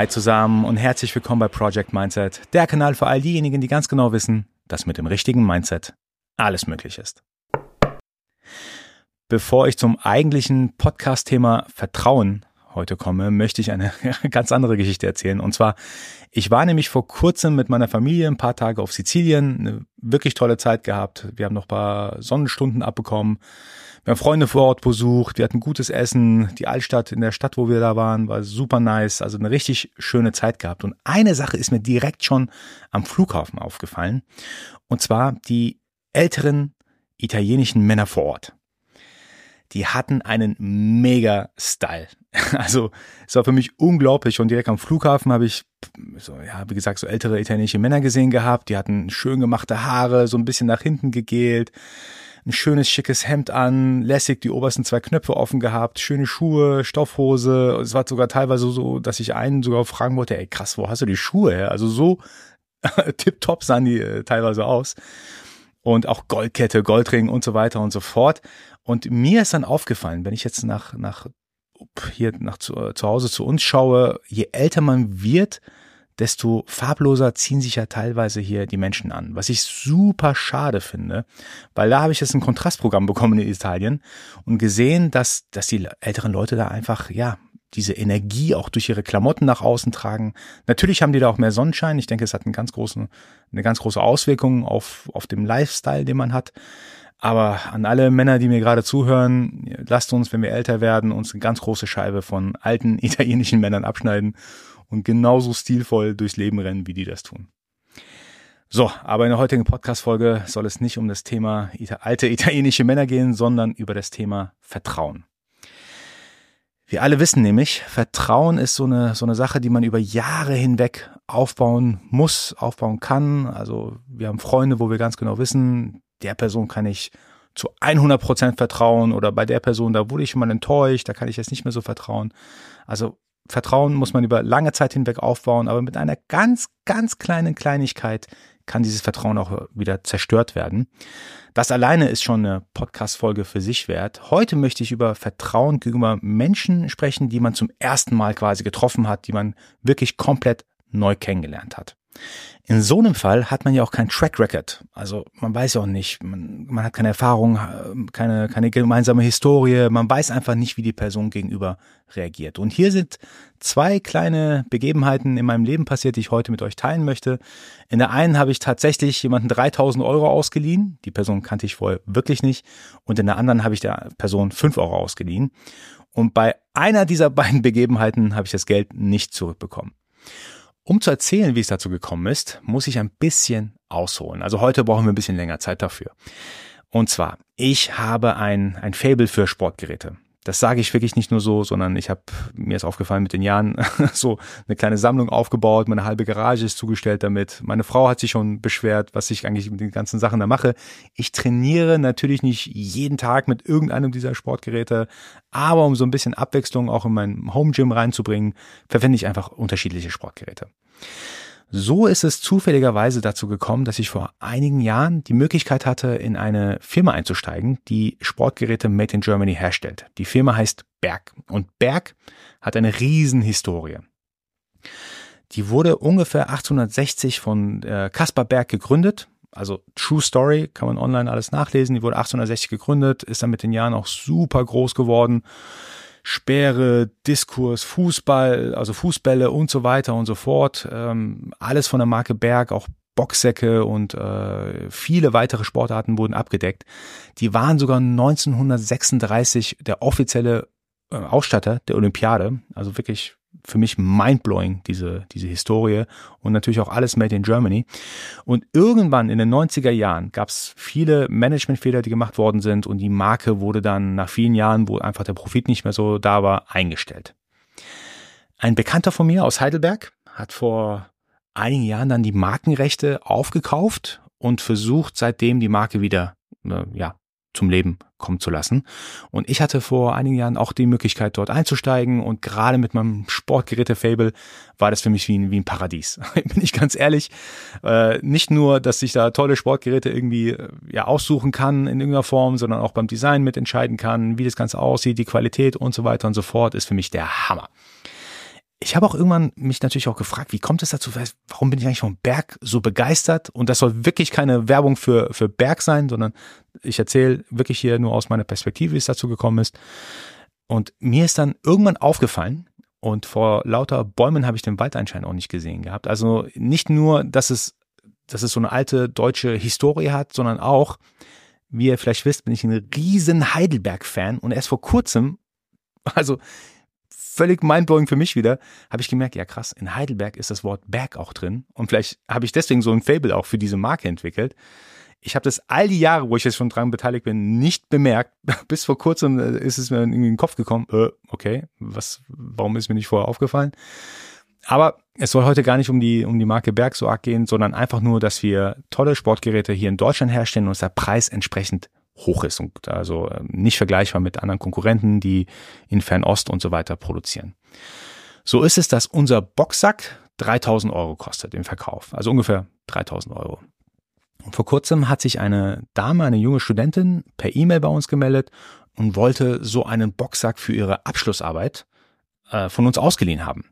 Hi zusammen und herzlich willkommen bei Project Mindset, der Kanal für all diejenigen, die ganz genau wissen, dass mit dem richtigen Mindset alles möglich ist. Bevor ich zum eigentlichen Podcast-Thema Vertrauen heute komme, möchte ich eine ganz andere Geschichte erzählen. Und zwar, ich war nämlich vor kurzem mit meiner Familie ein paar Tage auf Sizilien, eine wirklich tolle Zeit gehabt. Wir haben noch paar Sonnenstunden abbekommen. Wir haben Freunde vor Ort besucht, wir hatten gutes Essen, die Altstadt in der Stadt, wo wir da waren, war super nice, also eine richtig schöne Zeit gehabt. Und eine Sache ist mir direkt schon am Flughafen aufgefallen, und zwar die älteren italienischen Männer vor Ort die hatten einen mega Style. Also es war für mich unglaublich. Und direkt am Flughafen habe ich, so, ja, wie gesagt, so ältere italienische Männer gesehen gehabt. Die hatten schön gemachte Haare, so ein bisschen nach hinten gegelt, ein schönes, schickes Hemd an, lässig die obersten zwei Knöpfe offen gehabt, schöne Schuhe, Stoffhose. Es war sogar teilweise so, dass ich einen sogar fragen wollte, ey krass, wo hast du die Schuhe her? Also so tipptopp sahen die äh, teilweise aus. Und auch Goldkette, Goldring und so weiter und so fort. Und mir ist dann aufgefallen, wenn ich jetzt nach, nach hier nach zu, äh, zu Hause zu uns schaue, je älter man wird, desto farbloser ziehen sich ja teilweise hier die Menschen an, was ich super schade finde, weil da habe ich jetzt ein Kontrastprogramm bekommen in Italien und gesehen, dass, dass die älteren Leute da einfach, ja, diese Energie auch durch ihre Klamotten nach außen tragen. Natürlich haben die da auch mehr Sonnenschein. Ich denke, es hat einen ganz großen, eine ganz große Auswirkung auf, auf dem Lifestyle, den man hat. Aber an alle Männer, die mir gerade zuhören, lasst uns, wenn wir älter werden, uns eine ganz große Scheibe von alten italienischen Männern abschneiden und genauso stilvoll durchs Leben rennen, wie die das tun. So, aber in der heutigen Podcast-Folge soll es nicht um das Thema alte italienische Männer gehen, sondern über das Thema Vertrauen. Wir alle wissen nämlich, Vertrauen ist so eine, so eine Sache, die man über Jahre hinweg aufbauen muss, aufbauen kann. Also wir haben Freunde, wo wir ganz genau wissen, der Person kann ich zu 100 Prozent vertrauen oder bei der Person, da wurde ich schon mal enttäuscht, da kann ich jetzt nicht mehr so vertrauen. Also Vertrauen muss man über lange Zeit hinweg aufbauen, aber mit einer ganz, ganz kleinen Kleinigkeit kann dieses Vertrauen auch wieder zerstört werden. Das alleine ist schon eine Podcast-Folge für sich wert. Heute möchte ich über Vertrauen gegenüber Menschen sprechen, die man zum ersten Mal quasi getroffen hat, die man wirklich komplett neu kennengelernt hat. In so einem Fall hat man ja auch kein Track Record. Also man weiß ja auch nicht, man, man hat keine Erfahrung, keine, keine gemeinsame Historie, man weiß einfach nicht, wie die Person gegenüber reagiert. Und hier sind zwei kleine Begebenheiten in meinem Leben passiert, die ich heute mit euch teilen möchte. In der einen habe ich tatsächlich jemanden 3000 Euro ausgeliehen. Die Person kannte ich vorher wirklich nicht. Und in der anderen habe ich der Person 5 Euro ausgeliehen. Und bei einer dieser beiden Begebenheiten habe ich das Geld nicht zurückbekommen. Um zu erzählen, wie es dazu gekommen ist, muss ich ein bisschen ausholen. Also heute brauchen wir ein bisschen länger Zeit dafür. Und zwar, ich habe ein, ein Fable für Sportgeräte. Das sage ich wirklich nicht nur so, sondern ich habe mir ist aufgefallen mit den Jahren so eine kleine Sammlung aufgebaut, meine halbe Garage ist zugestellt damit. Meine Frau hat sich schon beschwert, was ich eigentlich mit den ganzen Sachen da mache. Ich trainiere natürlich nicht jeden Tag mit irgendeinem dieser Sportgeräte, aber um so ein bisschen Abwechslung auch in mein Home Gym reinzubringen, verwende ich einfach unterschiedliche Sportgeräte. So ist es zufälligerweise dazu gekommen, dass ich vor einigen Jahren die Möglichkeit hatte, in eine Firma einzusteigen, die Sportgeräte Made in Germany herstellt. Die Firma heißt Berg und Berg hat eine Riesenhistorie. Die wurde ungefähr 1860 von äh, Kaspar Berg gegründet. Also True Story, kann man online alles nachlesen. Die wurde 1860 gegründet, ist dann mit den Jahren auch super groß geworden Speere, Diskurs, Fußball, also Fußbälle und so weiter und so fort. Ähm, alles von der Marke Berg, auch Boxsäcke und äh, viele weitere Sportarten wurden abgedeckt. Die waren sogar 1936 der offizielle äh, Ausstatter der Olympiade. Also wirklich für mich mindblowing, diese, diese Historie und natürlich auch alles made in Germany. Und irgendwann in den 90er Jahren gab es viele Managementfehler, die gemacht worden sind und die Marke wurde dann nach vielen Jahren, wo einfach der Profit nicht mehr so da war, eingestellt. Ein Bekannter von mir aus Heidelberg hat vor einigen Jahren dann die Markenrechte aufgekauft und versucht seitdem die Marke wieder äh, ja, zum Leben kommen zu lassen. Und ich hatte vor einigen Jahren auch die Möglichkeit, dort einzusteigen und gerade mit meinem Sportgeräte-Fable war das für mich wie ein, wie ein Paradies. Bin ich ganz ehrlich. Äh, nicht nur, dass ich da tolle Sportgeräte irgendwie äh, ja aussuchen kann in irgendeiner Form, sondern auch beim Design mitentscheiden kann, wie das Ganze aussieht, die Qualität und so weiter und so fort, ist für mich der Hammer. Ich habe auch irgendwann mich natürlich auch gefragt, wie kommt es dazu, warum bin ich eigentlich vom Berg so begeistert? Und das soll wirklich keine Werbung für, für Berg sein, sondern ich erzähle wirklich hier nur aus meiner Perspektive, wie es dazu gekommen ist. Und mir ist dann irgendwann aufgefallen, und vor lauter Bäumen habe ich den Wald anscheinend auch nicht gesehen gehabt. Also nicht nur, dass es, dass es so eine alte deutsche Historie hat, sondern auch, wie ihr vielleicht wisst, bin ich ein riesen Heidelberg-Fan und erst vor kurzem, also völlig mindblowing für mich wieder, habe ich gemerkt, ja krass, in Heidelberg ist das Wort Berg auch drin und vielleicht habe ich deswegen so ein Fable auch für diese Marke entwickelt. Ich habe das all die Jahre, wo ich jetzt schon dran beteiligt bin, nicht bemerkt. Bis vor kurzem äh, ist es mir in den Kopf gekommen. Äh, okay, was, warum ist mir nicht vorher aufgefallen? Aber es soll heute gar nicht um die, um die Marke Berg so arg gehen, sondern einfach nur, dass wir tolle Sportgeräte hier in Deutschland herstellen und dass der Preis entsprechend hoch ist und also äh, nicht vergleichbar mit anderen Konkurrenten, die in Fernost und so weiter produzieren. So ist es, dass unser Boxsack 3000 Euro kostet im Verkauf, also ungefähr 3000 Euro. Und vor kurzem hat sich eine Dame, eine junge Studentin, per E-Mail bei uns gemeldet und wollte so einen Boxsack für ihre Abschlussarbeit äh, von uns ausgeliehen haben.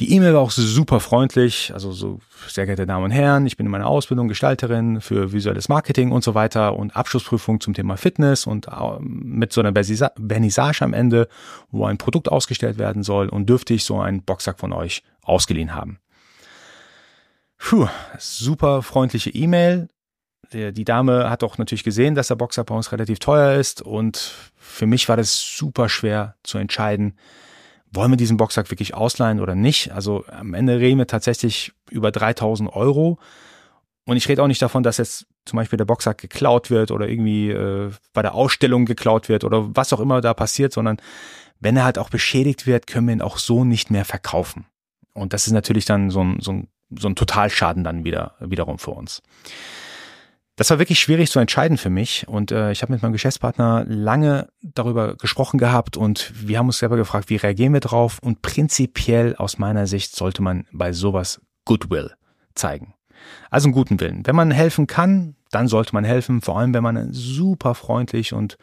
Die E-Mail war auch super freundlich, also so, sehr geehrte Damen und Herren, ich bin in meiner Ausbildung Gestalterin für visuelles Marketing und so weiter und Abschlussprüfung zum Thema Fitness und mit so einer Vernissage am Ende, wo ein Produkt ausgestellt werden soll und dürfte ich so einen Boxsack von euch ausgeliehen haben. Puh, super freundliche E-Mail. Die Dame hat auch natürlich gesehen, dass der Boxer bei uns relativ teuer ist und für mich war das super schwer zu entscheiden, wollen wir diesen Boxsack wirklich ausleihen oder nicht? Also am Ende reden wir tatsächlich über 3000 Euro. Und ich rede auch nicht davon, dass jetzt zum Beispiel der Boxsack geklaut wird oder irgendwie äh, bei der Ausstellung geklaut wird oder was auch immer da passiert, sondern wenn er halt auch beschädigt wird, können wir ihn auch so nicht mehr verkaufen. Und das ist natürlich dann so ein, so ein so ein Totalschaden dann wieder wiederum für uns. Das war wirklich schwierig zu entscheiden für mich und äh, ich habe mit meinem Geschäftspartner lange darüber gesprochen gehabt und wir haben uns selber gefragt, wie reagieren wir drauf und prinzipiell aus meiner Sicht sollte man bei sowas Goodwill zeigen. Also einen guten Willen. Wenn man helfen kann, dann sollte man helfen, vor allem wenn man super freundlich und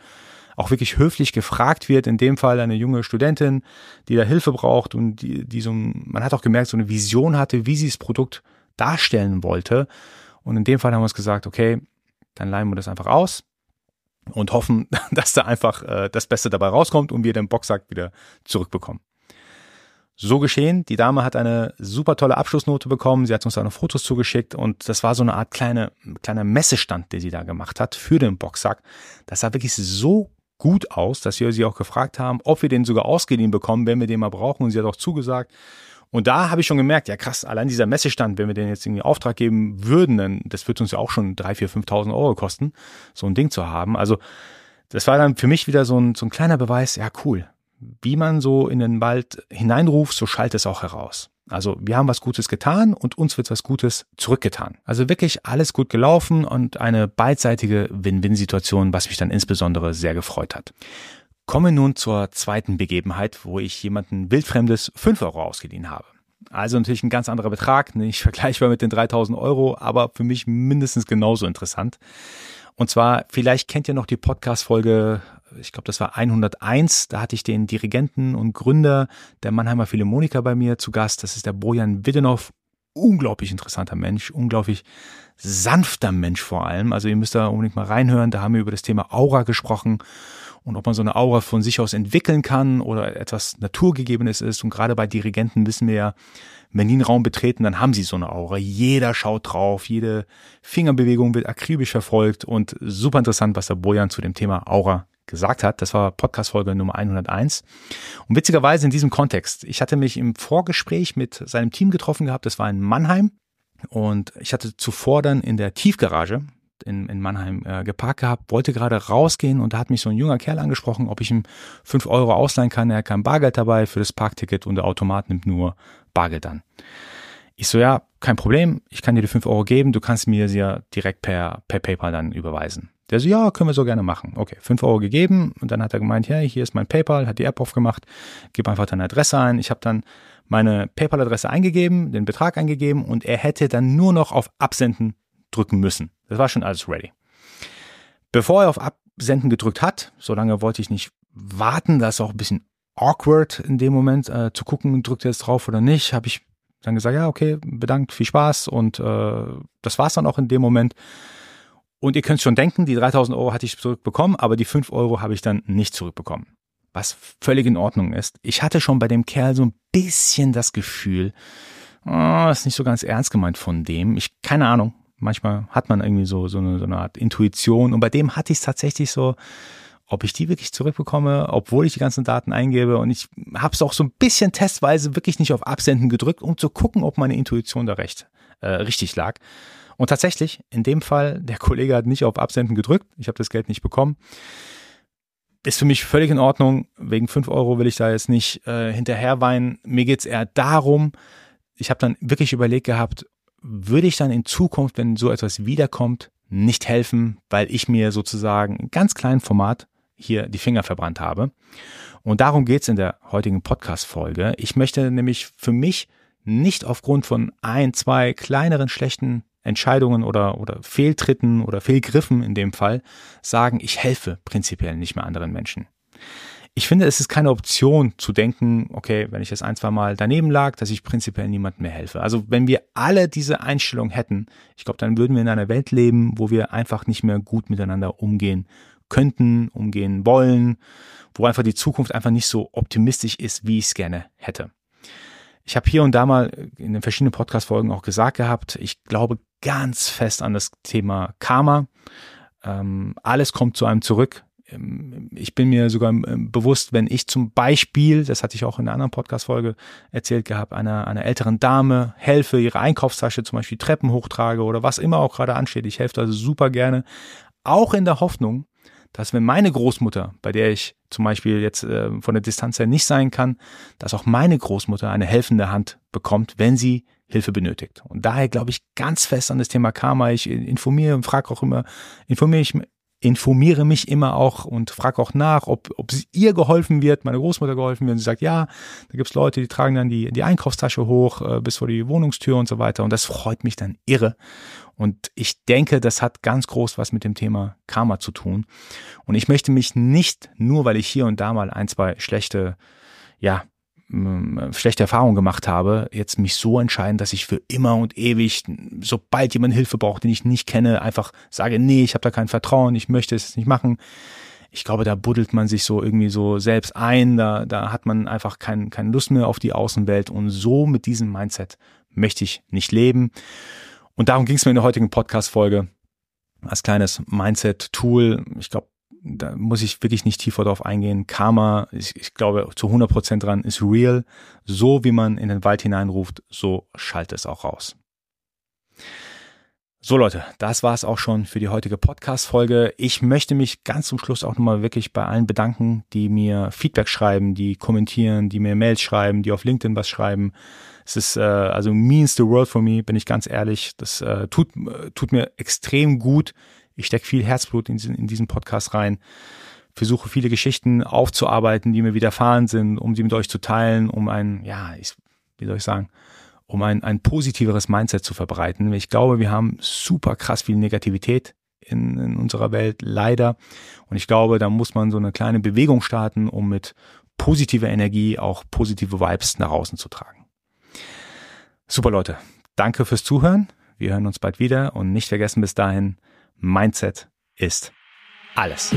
auch wirklich höflich gefragt wird, in dem Fall eine junge Studentin, die da Hilfe braucht und die, die so, man hat auch gemerkt, so eine Vision hatte, wie sie das Produkt darstellen wollte. Und in dem Fall haben wir uns gesagt, okay, dann leihen wir das einfach aus und hoffen, dass da einfach äh, das Beste dabei rauskommt und wir den Boxsack wieder zurückbekommen. So geschehen. Die Dame hat eine super tolle Abschlussnote bekommen. Sie hat uns eine Fotos zugeschickt und das war so eine Art kleine, kleiner Messestand, den sie da gemacht hat für den Boxsack. Das sah wirklich so gut aus, dass wir sie auch gefragt haben, ob wir den sogar ausgeliehen bekommen, wenn wir den mal brauchen. Und sie hat auch zugesagt. Und da habe ich schon gemerkt, ja krass, allein dieser Messestand, wenn wir den jetzt irgendwie Auftrag geben würden, dann das wird uns ja auch schon drei, vier, 5.000 Euro kosten, so ein Ding zu haben. Also das war dann für mich wieder so ein, so ein kleiner Beweis, ja cool, wie man so in den Wald hineinruft, so schallt es auch heraus. Also wir haben was Gutes getan und uns wird was Gutes zurückgetan. Also wirklich alles gut gelaufen und eine beidseitige Win-Win-Situation, was mich dann insbesondere sehr gefreut hat. Kommen wir nun zur zweiten Begebenheit, wo ich jemanden wildfremdes 5 Euro ausgeliehen habe. Also natürlich ein ganz anderer Betrag, nicht vergleichbar mit den 3000 Euro, aber für mich mindestens genauso interessant. Und zwar, vielleicht kennt ihr noch die Podcast-Folge ich glaube, das war 101. Da hatte ich den Dirigenten und Gründer der Mannheimer Philharmoniker bei mir zu Gast. Das ist der Bojan Widenov. Unglaublich interessanter Mensch, unglaublich sanfter Mensch vor allem. Also ihr müsst da unbedingt mal reinhören. Da haben wir über das Thema Aura gesprochen und ob man so eine Aura von sich aus entwickeln kann oder etwas Naturgegebenes ist. Und gerade bei Dirigenten wissen wir ja, wenn die einen Raum betreten, dann haben sie so eine Aura. Jeder schaut drauf, jede Fingerbewegung wird akribisch verfolgt und super interessant, was der Bojan zu dem Thema Aura gesagt hat. Das war Podcast-Folge Nummer 101. Und witzigerweise in diesem Kontext, ich hatte mich im Vorgespräch mit seinem Team getroffen gehabt, das war in Mannheim. Und ich hatte zuvor dann in der Tiefgarage in, in Mannheim äh, geparkt gehabt, wollte gerade rausgehen und da hat mich so ein junger Kerl angesprochen, ob ich ihm fünf Euro ausleihen kann. Er hat kein Bargeld dabei für das Parkticket und der Automat nimmt nur Bargeld an. Ich so, ja, kein Problem, ich kann dir die fünf Euro geben, du kannst mir sie ja direkt per, per PayPal dann überweisen. Der so, ja, können wir so gerne machen. Okay, 5 Euro gegeben und dann hat er gemeint, hey, hier ist mein PayPal, hat die App aufgemacht, gib einfach deine Adresse ein. Ich habe dann meine PayPal-Adresse eingegeben, den Betrag eingegeben und er hätte dann nur noch auf Absenden drücken müssen. Das war schon alles ready. Bevor er auf Absenden gedrückt hat, so lange wollte ich nicht warten, das ist auch ein bisschen awkward in dem Moment äh, zu gucken, drückt er jetzt drauf oder nicht. Habe ich dann gesagt, ja, okay, bedankt, viel Spaß und äh, das war's dann auch in dem Moment. Und ihr könnt schon denken, die 3000 Euro hatte ich zurückbekommen, aber die 5 Euro habe ich dann nicht zurückbekommen. Was völlig in Ordnung ist. Ich hatte schon bei dem Kerl so ein bisschen das Gefühl, oh, ist nicht so ganz ernst gemeint von dem. Ich, keine Ahnung. Manchmal hat man irgendwie so, so, eine, so eine Art Intuition. Und bei dem hatte ich es tatsächlich so, ob ich die wirklich zurückbekomme, obwohl ich die ganzen Daten eingebe. Und ich habe es auch so ein bisschen testweise wirklich nicht auf Absenden gedrückt, um zu gucken, ob meine Intuition da recht äh, richtig lag. Und tatsächlich, in dem Fall, der Kollege hat nicht auf Absenden gedrückt. Ich habe das Geld nicht bekommen. Ist für mich völlig in Ordnung. Wegen fünf Euro will ich da jetzt nicht äh, hinterher weinen. Mir geht's eher darum, ich habe dann wirklich überlegt gehabt, würde ich dann in Zukunft, wenn so etwas wiederkommt, nicht helfen, weil ich mir sozusagen in ganz kleinen Format hier die Finger verbrannt habe. Und darum geht's in der heutigen Podcast-Folge. Ich möchte nämlich für mich nicht aufgrund von ein, zwei kleineren schlechten Entscheidungen oder, oder Fehltritten oder Fehlgriffen in dem Fall sagen, ich helfe prinzipiell nicht mehr anderen Menschen. Ich finde, es ist keine Option zu denken, okay, wenn ich das ein, zwei Mal daneben lag, dass ich prinzipiell niemandem mehr helfe. Also wenn wir alle diese Einstellung hätten, ich glaube, dann würden wir in einer Welt leben, wo wir einfach nicht mehr gut miteinander umgehen könnten, umgehen wollen, wo einfach die Zukunft einfach nicht so optimistisch ist, wie ich es gerne hätte. Ich habe hier und da mal in den verschiedenen Podcast-Folgen auch gesagt gehabt, ich glaube ganz fest an das Thema Karma. Ähm, alles kommt zu einem zurück. Ähm, ich bin mir sogar ähm, bewusst, wenn ich zum Beispiel, das hatte ich auch in einer anderen Podcast-Folge erzählt gehabt, einer, einer älteren Dame helfe, ihre Einkaufstasche zum Beispiel Treppen hochtrage oder was immer auch gerade ansteht. Ich helfe also super gerne. Auch in der Hoffnung, dass wenn meine Großmutter, bei der ich zum Beispiel jetzt äh, von der Distanz her nicht sein kann, dass auch meine Großmutter eine helfende Hand bekommt, wenn sie Hilfe benötigt. Und daher glaube ich ganz fest an das Thema Karma. Ich informiere und frage auch immer, informiere ich informiere mich immer auch und frage auch nach, ob, ob ihr geholfen wird, meine Großmutter geholfen wird. Und sie sagt, ja, da gibt's Leute, die tragen dann die, die Einkaufstasche hoch äh, bis vor die Wohnungstür und so weiter. Und das freut mich dann irre. Und ich denke, das hat ganz groß was mit dem Thema Karma zu tun. Und ich möchte mich nicht, nur weil ich hier und da mal ein, zwei schlechte, ja, schlechte Erfahrungen gemacht habe, jetzt mich so entscheiden, dass ich für immer und ewig, sobald jemand Hilfe braucht, den ich nicht kenne, einfach sage, nee, ich habe da kein Vertrauen, ich möchte es nicht machen. Ich glaube, da buddelt man sich so irgendwie so selbst ein, da, da hat man einfach kein, keine Lust mehr auf die Außenwelt und so mit diesem Mindset möchte ich nicht leben. Und darum ging es mir in der heutigen Podcast-Folge als kleines Mindset-Tool. Ich glaube, da muss ich wirklich nicht tiefer drauf eingehen. Karma, ich, ich glaube zu 100 Prozent dran, ist real. So wie man in den Wald hineinruft, so schallt es auch raus. So Leute, das war es auch schon für die heutige Podcast-Folge. Ich möchte mich ganz zum Schluss auch nochmal wirklich bei allen bedanken, die mir Feedback schreiben, die kommentieren, die mir Mails schreiben, die auf LinkedIn was schreiben. Es ist äh, also means the world for me, bin ich ganz ehrlich. Das äh, tut, äh, tut mir extrem gut, ich stecke viel Herzblut in diesen, in diesen Podcast rein, versuche viele Geschichten aufzuarbeiten, die mir widerfahren sind, um sie mit euch zu teilen, um ein, ja, ich, wie soll ich sagen, um ein, ein positiveres Mindset zu verbreiten. Ich glaube, wir haben super krass viel Negativität in, in unserer Welt, leider. Und ich glaube, da muss man so eine kleine Bewegung starten, um mit positiver Energie auch positive Vibes nach außen zu tragen. Super Leute, danke fürs Zuhören. Wir hören uns bald wieder und nicht vergessen bis dahin, Mindset ist alles.